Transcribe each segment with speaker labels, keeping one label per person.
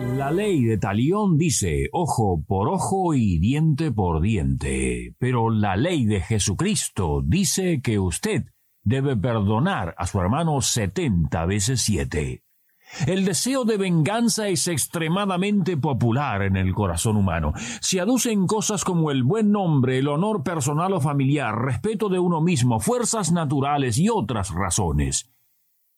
Speaker 1: La ley de Talión dice ojo por ojo y diente por diente, pero la ley de Jesucristo dice que usted debe perdonar a su hermano setenta veces siete. El deseo de venganza es extremadamente popular en el corazón humano. Se aducen cosas como el buen nombre, el honor personal o familiar, respeto de uno mismo, fuerzas naturales y otras razones.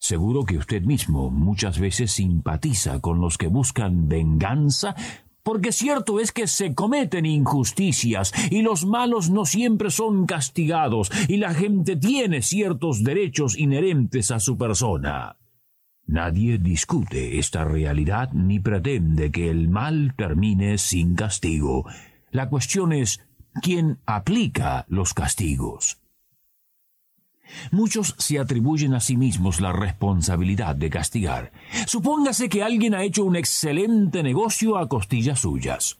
Speaker 1: Seguro que usted mismo muchas veces simpatiza con los que buscan venganza, porque cierto es que se cometen injusticias y los malos no siempre son castigados y la gente tiene ciertos derechos inherentes a su persona. Nadie discute esta realidad ni pretende que el mal termine sin castigo. La cuestión es quién aplica los castigos. Muchos se atribuyen a sí mismos la responsabilidad de castigar. Supóngase que alguien ha hecho un excelente negocio a costillas suyas.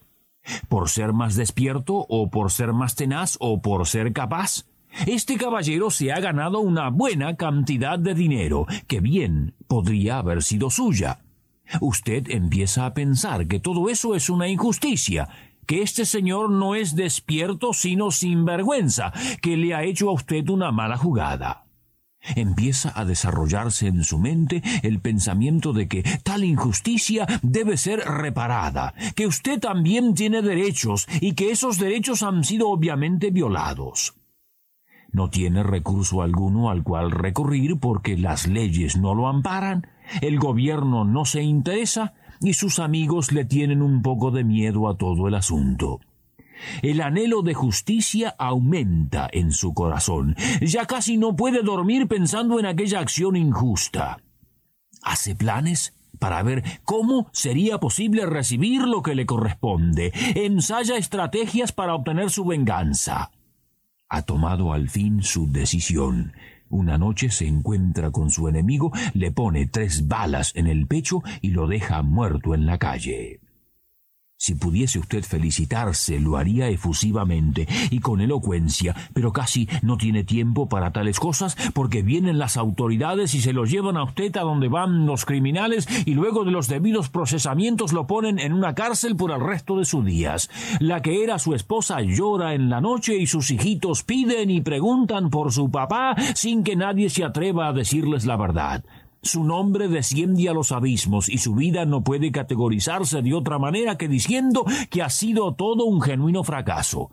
Speaker 1: Por ser más despierto, o por ser más tenaz, o por ser capaz, este caballero se ha ganado una buena cantidad de dinero, que bien podría haber sido suya. Usted empieza a pensar que todo eso es una injusticia, este señor no es despierto sino sinvergüenza, que le ha hecho a usted una mala jugada. Empieza a desarrollarse en su mente el pensamiento de que tal injusticia debe ser reparada, que usted también tiene derechos y que esos derechos han sido obviamente violados. No tiene recurso alguno al cual recurrir porque las leyes no lo amparan, el gobierno no se interesa y sus amigos le tienen un poco de miedo a todo el asunto. El anhelo de justicia aumenta en su corazón. Ya casi no puede dormir pensando en aquella acción injusta. Hace planes para ver cómo sería posible recibir lo que le corresponde. Ensaya estrategias para obtener su venganza. Ha tomado al fin su decisión. Una noche se encuentra con su enemigo, le pone tres balas en el pecho y lo deja muerto en la calle. Si pudiese usted felicitarse, lo haría efusivamente y con elocuencia, pero casi no tiene tiempo para tales cosas porque vienen las autoridades y se lo llevan a usted a donde van los criminales y luego de los debidos procesamientos lo ponen en una cárcel por el resto de sus días. La que era su esposa llora en la noche y sus hijitos piden y preguntan por su papá sin que nadie se atreva a decirles la verdad. Su nombre desciende a los abismos y su vida no puede categorizarse de otra manera que diciendo que ha sido todo un genuino fracaso.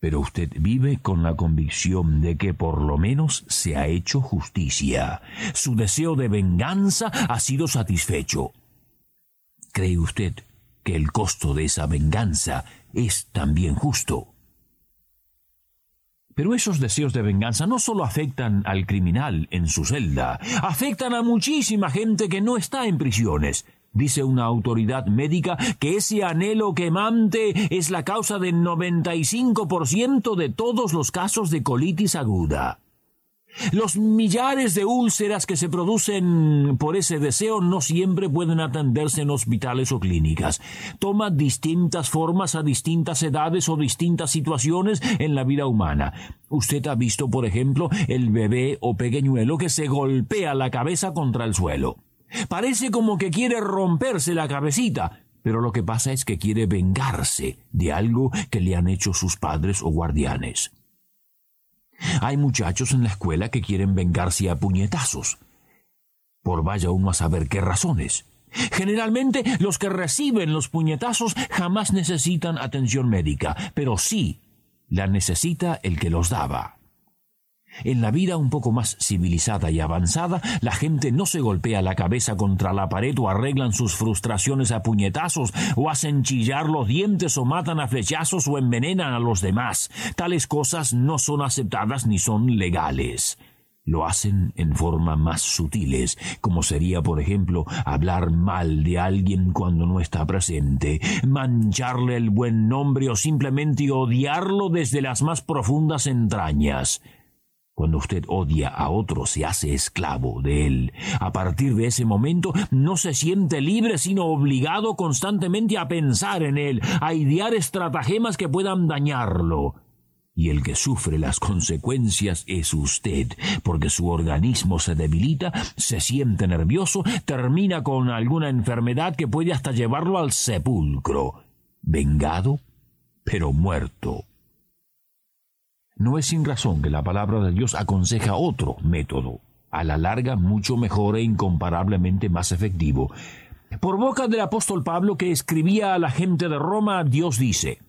Speaker 1: Pero usted vive con la convicción de que por lo menos se ha hecho justicia. Su deseo de venganza ha sido satisfecho. ¿Cree usted que el costo de esa venganza es también justo? Pero esos deseos de venganza no solo afectan al criminal en su celda, afectan a muchísima gente que no está en prisiones. Dice una autoridad médica que ese anhelo quemante es la causa del 95% de todos los casos de colitis aguda. Los millares de úlceras que se producen por ese deseo no siempre pueden atenderse en hospitales o clínicas. Toma distintas formas a distintas edades o distintas situaciones en la vida humana. Usted ha visto, por ejemplo, el bebé o pequeñuelo que se golpea la cabeza contra el suelo. Parece como que quiere romperse la cabecita, pero lo que pasa es que quiere vengarse de algo que le han hecho sus padres o guardianes. Hay muchachos en la escuela que quieren vengarse a puñetazos. Por vaya uno a saber qué razones. Generalmente los que reciben los puñetazos jamás necesitan atención médica, pero sí la necesita el que los daba. En la vida un poco más civilizada y avanzada, la gente no se golpea la cabeza contra la pared o arreglan sus frustraciones a puñetazos, o hacen chillar los dientes o matan a flechazos o envenenan a los demás. Tales cosas no son aceptadas ni son legales. lo hacen en forma más sutiles, como sería, por ejemplo, hablar mal de alguien cuando no está presente, mancharle el buen nombre o simplemente odiarlo desde las más profundas entrañas. Cuando usted odia a otro, se hace esclavo de él. A partir de ese momento, no se siente libre, sino obligado constantemente a pensar en él, a idear estratagemas que puedan dañarlo y el que sufre las consecuencias es usted, porque su organismo se debilita, se siente nervioso, termina con alguna enfermedad que puede hasta llevarlo al sepulcro. Vengado, pero muerto. No es sin razón que la palabra de Dios aconseja otro método, a la larga mucho mejor e incomparablemente más efectivo. Por boca del apóstol Pablo que escribía a la gente de Roma, Dios dice,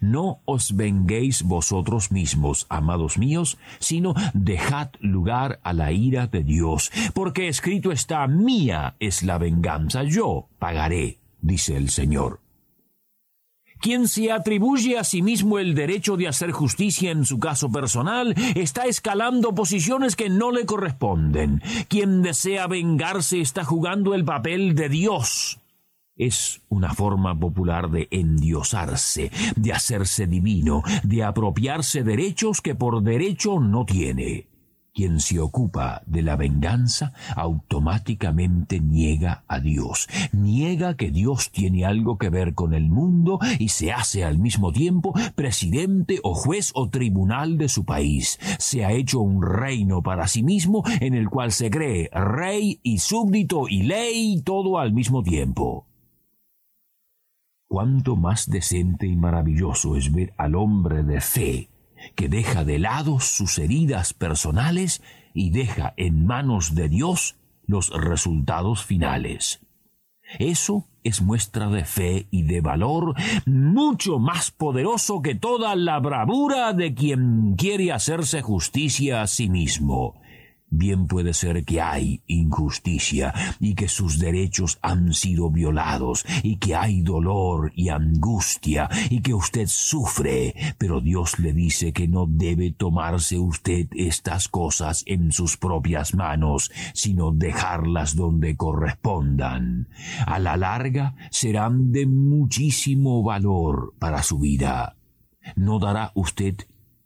Speaker 1: no os venguéis vosotros mismos, amados míos, sino dejad lugar a la ira de Dios, porque escrito está, mía es la venganza, yo pagaré, dice el Señor. Quien se atribuye a sí mismo el derecho de hacer justicia en su caso personal está escalando posiciones que no le corresponden. Quien desea vengarse está jugando el papel de Dios es una forma popular de endiosarse, de hacerse divino, de apropiarse derechos que por derecho no tiene. Quien se ocupa de la venganza automáticamente niega a Dios, niega que Dios tiene algo que ver con el mundo y se hace al mismo tiempo presidente o juez o tribunal de su país. Se ha hecho un reino para sí mismo en el cual se cree rey y súbdito y ley todo al mismo tiempo cuánto más decente y maravilloso es ver al hombre de fe que deja de lado sus heridas personales y deja en manos de Dios los resultados finales. Eso es muestra de fe y de valor mucho más poderoso que toda la bravura de quien quiere hacerse justicia a sí mismo. Bien puede ser que hay injusticia y que sus derechos han sido violados y que hay dolor y angustia y que usted sufre, pero Dios le dice que no debe tomarse usted estas cosas en sus propias manos, sino dejarlas donde correspondan. A la larga serán de muchísimo valor para su vida. No dará usted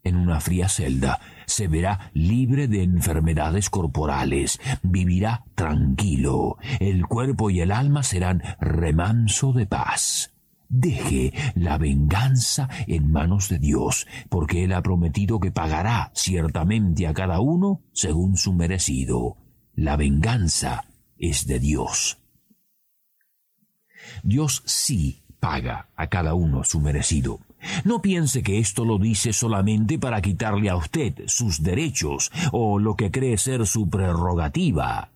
Speaker 1: en una fría celda, se verá libre de enfermedades corporales, vivirá tranquilo, el cuerpo y el alma serán remanso de paz. Deje la venganza en manos de Dios, porque Él ha prometido que pagará ciertamente a cada uno según su merecido. La venganza es de Dios. Dios sí paga a cada uno su merecido. No piense que esto lo dice solamente para quitarle a usted sus derechos o lo que cree ser su prerrogativa.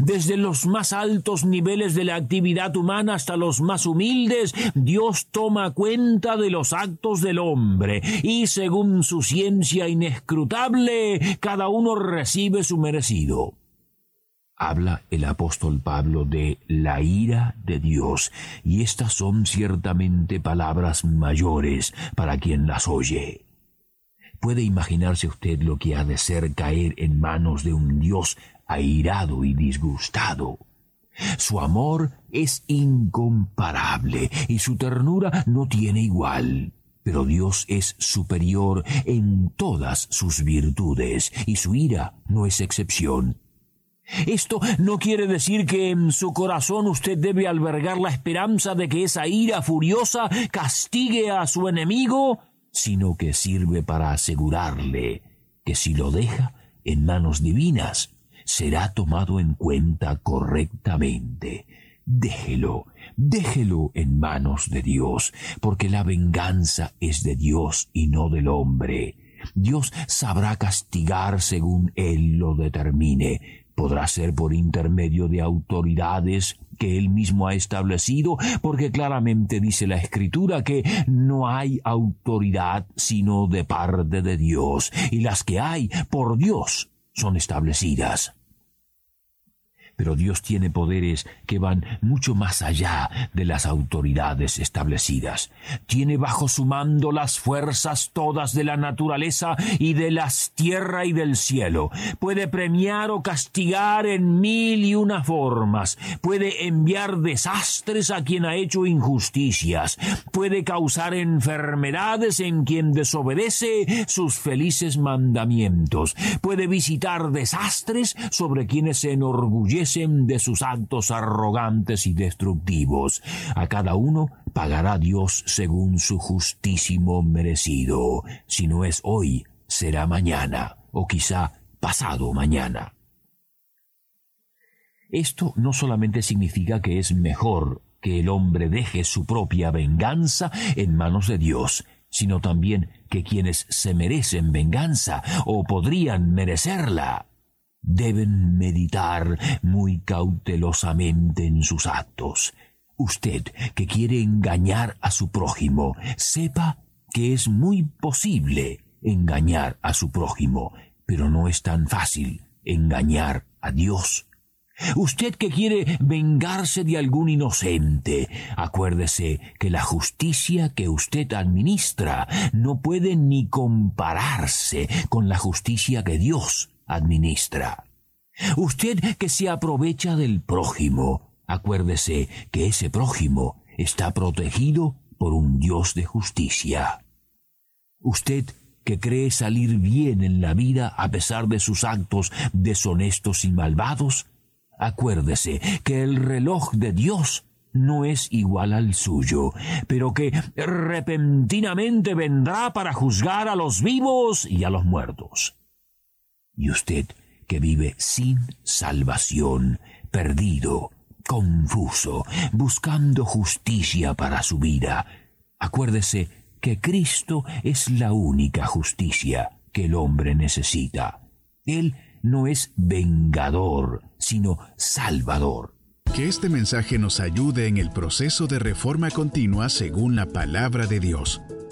Speaker 1: Desde los más altos niveles de la actividad humana hasta los más humildes, Dios toma cuenta de los actos del hombre y según su ciencia inescrutable, cada uno recibe su merecido habla el apóstol Pablo de la ira de Dios, y estas son ciertamente palabras mayores para quien las oye. ¿Puede imaginarse usted lo que ha de ser caer en manos de un Dios airado y disgustado? Su amor es incomparable y su ternura no tiene igual. Pero Dios es superior en todas sus virtudes y su ira no es excepción. Esto no quiere decir que en su corazón usted debe albergar la esperanza de que esa ira furiosa castigue a su enemigo, sino que sirve para asegurarle que si lo deja en manos divinas, será tomado en cuenta correctamente. Déjelo, déjelo en manos de Dios, porque la venganza es de Dios y no del hombre. Dios sabrá castigar según Él lo determine, podrá ser por intermedio de autoridades que él mismo ha establecido, porque claramente dice la Escritura que no hay autoridad sino de parte de Dios, y las que hay por Dios son establecidas. Pero Dios tiene poderes que van mucho más allá de las autoridades establecidas. Tiene bajo su mando las fuerzas todas de la naturaleza y de las tierra y del cielo. Puede premiar o castigar en mil y una formas. Puede enviar desastres a quien ha hecho injusticias. Puede causar enfermedades en quien desobedece sus felices mandamientos. Puede visitar desastres sobre quienes se enorgullecen de sus actos arrogantes y destructivos. A cada uno pagará Dios según su justísimo merecido. Si no es hoy, será mañana, o quizá pasado mañana. Esto no solamente significa que es mejor que el hombre deje su propia venganza en manos de Dios, sino también que quienes se merecen venganza o podrían merecerla deben meditar muy cautelosamente en sus actos. Usted que quiere engañar a su prójimo, sepa que es muy posible engañar a su prójimo, pero no es tan fácil engañar a Dios. Usted que quiere vengarse de algún inocente, acuérdese que la justicia que usted administra no puede ni compararse con la justicia que Dios administra. Usted que se aprovecha del prójimo, acuérdese que ese prójimo está protegido por un Dios de justicia. Usted que cree salir bien en la vida a pesar de sus actos deshonestos y malvados, acuérdese que el reloj de Dios no es igual al suyo, pero que repentinamente vendrá para juzgar a los vivos y a los muertos. Y usted que vive sin salvación, perdido, confuso, buscando justicia para su vida, acuérdese que Cristo es la única justicia que el hombre necesita. Él no es vengador, sino salvador.
Speaker 2: Que este mensaje nos ayude en el proceso de reforma continua según la palabra de Dios.